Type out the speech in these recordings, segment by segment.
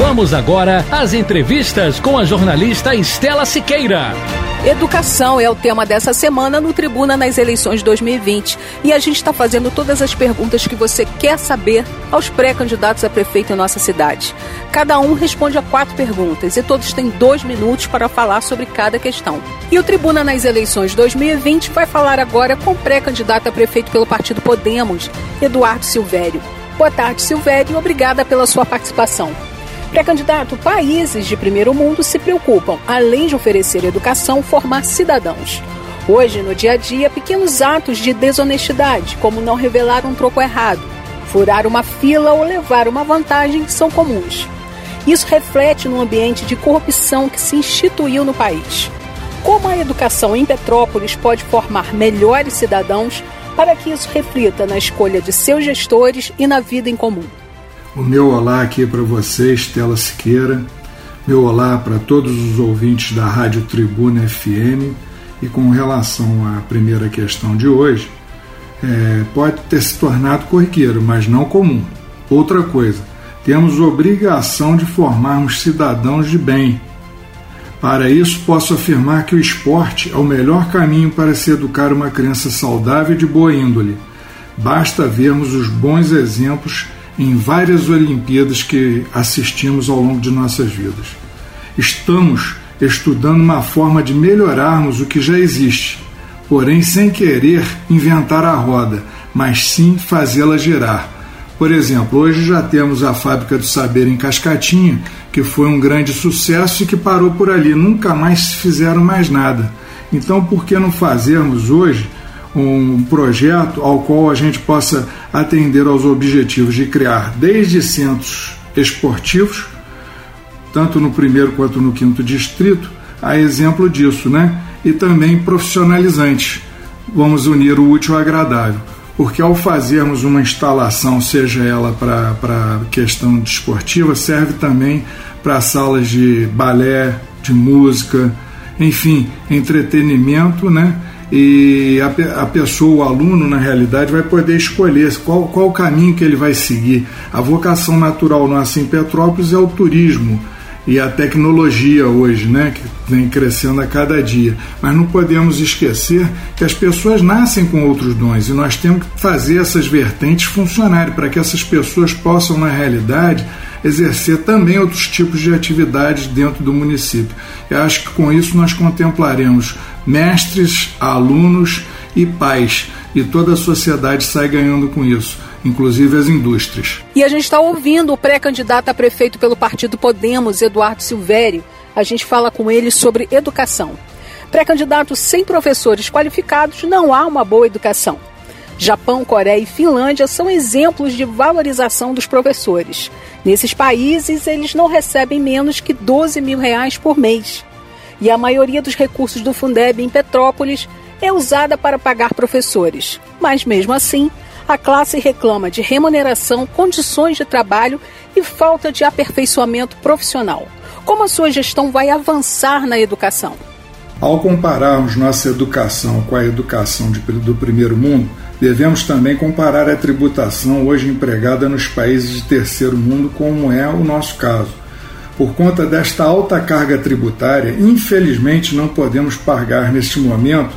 Vamos agora às entrevistas com a jornalista Estela Siqueira. Educação é o tema dessa semana no Tribuna nas eleições 2020 e a gente está fazendo todas as perguntas que você quer saber aos pré-candidatos a prefeito em nossa cidade. Cada um responde a quatro perguntas e todos têm dois minutos para falar sobre cada questão. E o Tribuna nas eleições 2020 vai falar agora com o pré-candidato a prefeito pelo Partido Podemos, Eduardo Silvério. Boa tarde, Silvério, obrigada pela sua participação. Pré-candidato, países de primeiro mundo se preocupam, além de oferecer educação, formar cidadãos. Hoje, no dia a dia, pequenos atos de desonestidade, como não revelar um troco errado, furar uma fila ou levar uma vantagem, são comuns. Isso reflete no ambiente de corrupção que se instituiu no país. Como a educação em Petrópolis pode formar melhores cidadãos para que isso reflita na escolha de seus gestores e na vida em comum? O meu olá aqui para você, Estela Siqueira. Meu olá para todos os ouvintes da Rádio Tribuna FM. E com relação à primeira questão de hoje, é, pode ter se tornado corriqueiro, mas não comum. Outra coisa, temos obrigação de formarmos cidadãos de bem. Para isso, posso afirmar que o esporte é o melhor caminho para se educar uma criança saudável e de boa índole. Basta vermos os bons exemplos em várias Olimpíadas que assistimos ao longo de nossas vidas. Estamos estudando uma forma de melhorarmos o que já existe, porém sem querer inventar a roda, mas sim fazê-la girar. Por exemplo, hoje já temos a Fábrica do Saber em Cascatinha, que foi um grande sucesso e que parou por ali, nunca mais fizeram mais nada. Então, por que não fazermos hoje um projeto ao qual a gente possa atender aos objetivos de criar desde centros esportivos, tanto no primeiro quanto no quinto distrito, a exemplo disso, né? E também profissionalizantes. Vamos unir o útil ao agradável, porque ao fazermos uma instalação, seja ela para questão desportiva, serve também para salas de balé, de música, enfim, entretenimento, né? E a, a, pessoa, o aluno, na realidade, vai poder escolher qual, qual o caminho que ele vai seguir. A vocação natural nossa em Petrópolis é o turismo e a tecnologia hoje, né, que vem crescendo a cada dia. Mas não podemos esquecer que as pessoas nascem com outros dons e nós temos que fazer essas vertentes funcionarem para que essas pessoas possam, na realidade, exercer também outros tipos de atividades dentro do município. Eu acho que com isso nós contemplaremos mestres, alunos e pais, e toda a sociedade sai ganhando com isso, inclusive as indústrias. E a gente está ouvindo o pré-candidato a prefeito pelo partido Podemos, Eduardo Silvério. A gente fala com ele sobre educação. Pré-candidato sem professores qualificados não há uma boa educação. Japão, Coreia e Finlândia são exemplos de valorização dos professores. Nesses países, eles não recebem menos que 12 mil reais por mês. E a maioria dos recursos do Fundeb em Petrópolis é usada para pagar professores. Mas mesmo assim, a classe reclama de remuneração, condições de trabalho e falta de aperfeiçoamento profissional. Como a sua gestão vai avançar na educação? Ao compararmos nossa educação com a educação de, do primeiro mundo, Devemos também comparar a tributação hoje empregada nos países de terceiro mundo, como é o nosso caso. Por conta desta alta carga tributária, infelizmente não podemos pagar neste momento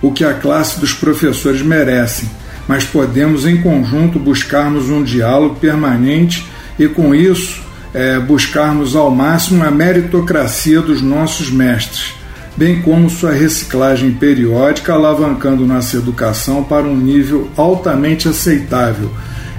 o que a classe dos professores merecem, mas podemos em conjunto buscarmos um diálogo permanente e, com isso, é, buscarmos ao máximo a meritocracia dos nossos mestres bem como sua reciclagem periódica, alavancando nossa educação para um nível altamente aceitável.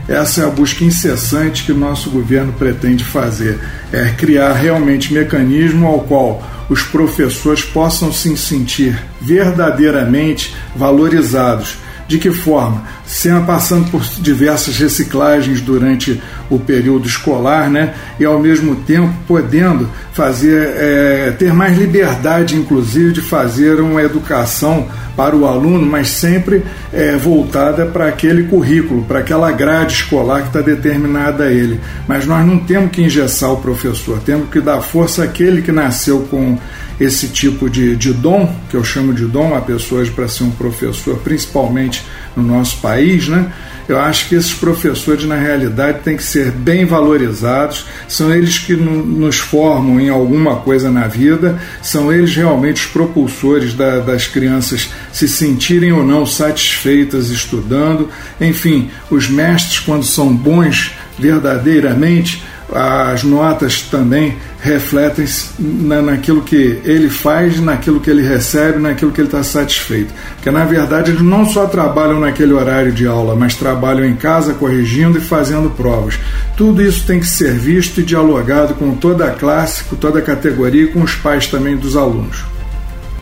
Essa é a busca incessante que o nosso governo pretende fazer, é criar realmente mecanismo ao qual os professores possam se sentir verdadeiramente valorizados. De que forma? Sendo passando por diversas reciclagens durante o período escolar, né? E ao mesmo tempo podendo fazer é, ter mais liberdade, inclusive, de fazer uma educação para o aluno, mas sempre é, voltada para aquele currículo, para aquela grade escolar que está determinada a ele. Mas nós não temos que engessar o professor, temos que dar força àquele que nasceu com esse tipo de, de dom, que eu chamo de dom a pessoas para ser um professor, principalmente no nosso país, né? Eu acho que esses professores, na realidade, têm que ser bem valorizados, são eles que nos formam em alguma coisa na vida, são eles realmente os propulsores da, das crianças se sentirem ou não satisfeitas estudando. Enfim, os mestres, quando são bons verdadeiramente, as notas também refletem na, naquilo que ele faz, naquilo que ele recebe, naquilo que ele está satisfeito. Porque na verdade eles não só trabalham naquele horário de aula, mas trabalham em casa corrigindo e fazendo provas. Tudo isso tem que ser visto e dialogado com toda a classe, com toda a categoria e com os pais também dos alunos.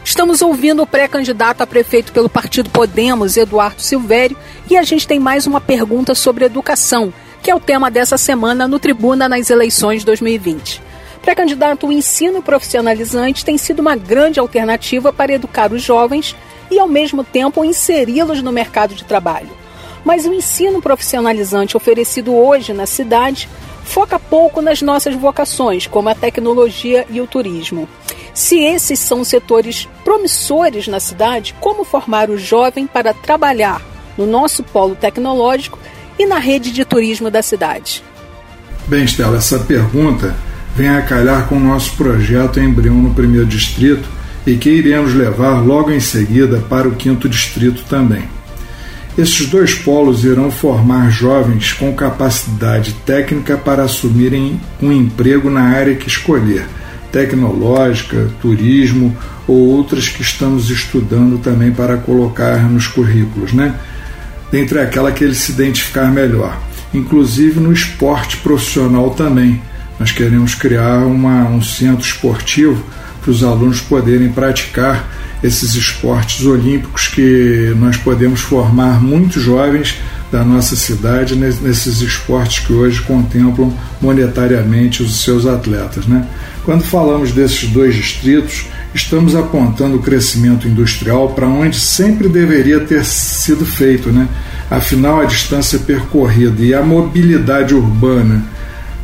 Estamos ouvindo o pré-candidato a prefeito pelo partido Podemos, Eduardo Silvério, e a gente tem mais uma pergunta sobre educação que é o tema dessa semana no Tribuna nas eleições 2020. Pré-candidato, o ensino profissionalizante tem sido uma grande alternativa para educar os jovens e, ao mesmo tempo, inseri-los no mercado de trabalho. Mas o ensino profissionalizante oferecido hoje na cidade foca pouco nas nossas vocações, como a tecnologia e o turismo. Se esses são setores promissores na cidade, como formar o jovem para trabalhar no nosso polo tecnológico e na rede de turismo da cidade? Bem, Estela, essa pergunta vem a calhar com o nosso projeto Embrião no primeiro distrito e que iremos levar logo em seguida para o quinto distrito também. Esses dois polos irão formar jovens com capacidade técnica para assumirem um emprego na área que escolher, tecnológica, turismo ou outras que estamos estudando também para colocar nos currículos, né? Dentre aquela que ele se identificar melhor. Inclusive no esporte profissional também. Nós queremos criar uma, um centro esportivo para os alunos poderem praticar esses esportes olímpicos que nós podemos formar muitos jovens da nossa cidade nesses esportes que hoje contemplam monetariamente os seus atletas. Né? Quando falamos desses dois distritos, estamos apontando o crescimento industrial para onde sempre deveria ter sido feito, né? Afinal, a distância percorrida e a mobilidade urbana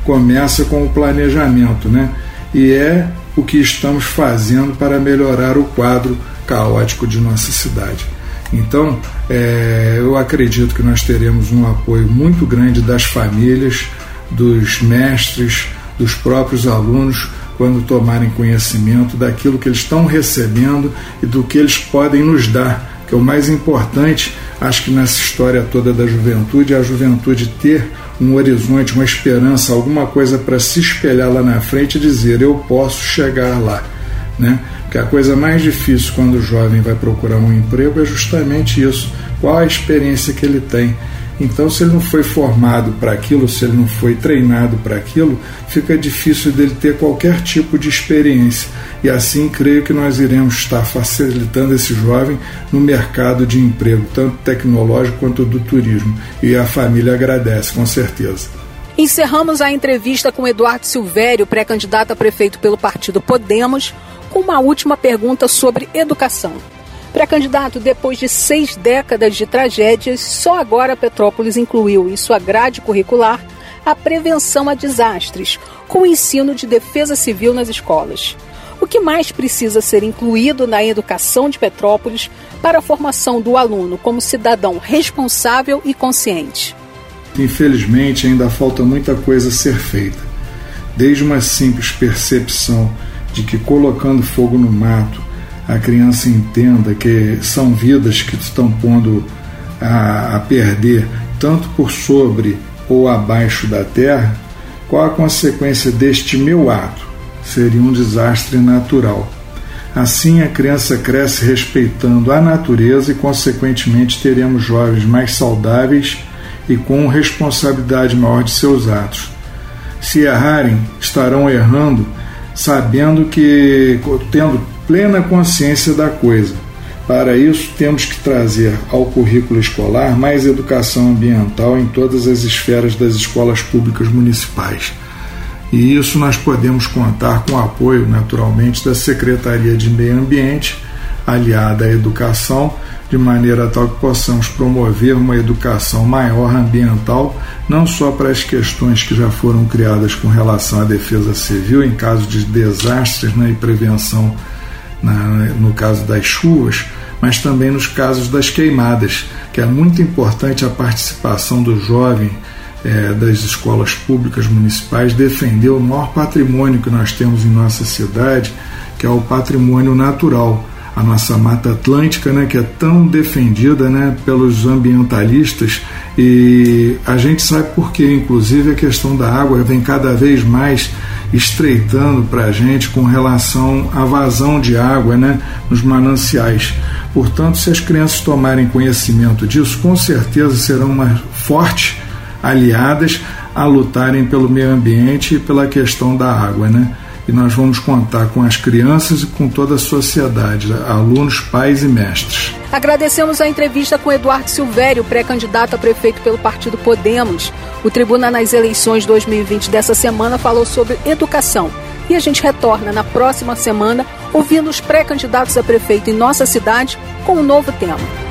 começa com o planejamento, né? E é o que estamos fazendo para melhorar o quadro caótico de nossa cidade. Então, é, eu acredito que nós teremos um apoio muito grande das famílias, dos mestres, dos próprios alunos quando tomarem conhecimento daquilo que eles estão recebendo e do que eles podem nos dar, que é o mais importante, acho que nessa história toda da juventude, é a juventude ter um horizonte, uma esperança, alguma coisa para se espelhar lá na frente e dizer eu posso chegar lá, né? Porque a coisa mais difícil quando o jovem vai procurar um emprego é justamente isso, qual a experiência que ele tem então, se ele não foi formado para aquilo, se ele não foi treinado para aquilo, fica difícil dele ter qualquer tipo de experiência. E assim, creio que nós iremos estar facilitando esse jovem no mercado de emprego, tanto tecnológico quanto do turismo. E a família agradece, com certeza. Encerramos a entrevista com Eduardo Silvério, pré-candidato a prefeito pelo partido Podemos, com uma última pergunta sobre educação. Pré-candidato, depois de seis décadas de tragédias, só agora Petrópolis incluiu em sua grade curricular a prevenção a desastres, com o ensino de defesa civil nas escolas. O que mais precisa ser incluído na educação de Petrópolis para a formação do aluno como cidadão responsável e consciente? Infelizmente, ainda falta muita coisa a ser feita. Desde uma simples percepção de que colocando fogo no mato a criança entenda que são vidas que estão pondo a, a perder, tanto por sobre ou abaixo da terra, qual a consequência deste meu ato? Seria um desastre natural. Assim, a criança cresce respeitando a natureza e, consequentemente, teremos jovens mais saudáveis e com responsabilidade maior de seus atos. Se errarem, estarão errando, sabendo que, tendo plena consciência da coisa. Para isso, temos que trazer ao currículo escolar mais educação ambiental em todas as esferas das escolas públicas municipais. E isso nós podemos contar com o apoio, naturalmente, da Secretaria de Meio Ambiente, aliada à educação, de maneira tal que possamos promover uma educação maior ambiental, não só para as questões que já foram criadas com relação à defesa civil, em caso de desastres né, e prevenção no caso das chuvas, mas também nos casos das queimadas, que é muito importante a participação do jovem é, das escolas públicas municipais defender o maior patrimônio que nós temos em nossa cidade, que é o patrimônio natural, a nossa Mata Atlântica, né, que é tão defendida né, pelos ambientalistas e a gente sabe por quê, inclusive a questão da água vem cada vez mais estreitando para a gente com relação à vazão de água né, nos mananciais. Portanto, se as crianças tomarem conhecimento disso, com certeza serão mais fortes aliadas a lutarem pelo meio ambiente e pela questão da água, né? E nós vamos contar com as crianças e com toda a sociedade, alunos, pais e mestres. Agradecemos a entrevista com Eduardo Silvério, pré-candidato a prefeito pelo partido Podemos. O Tribuna nas eleições 2020 dessa semana falou sobre educação. E a gente retorna na próxima semana ouvindo os pré-candidatos a prefeito em nossa cidade com um novo tema.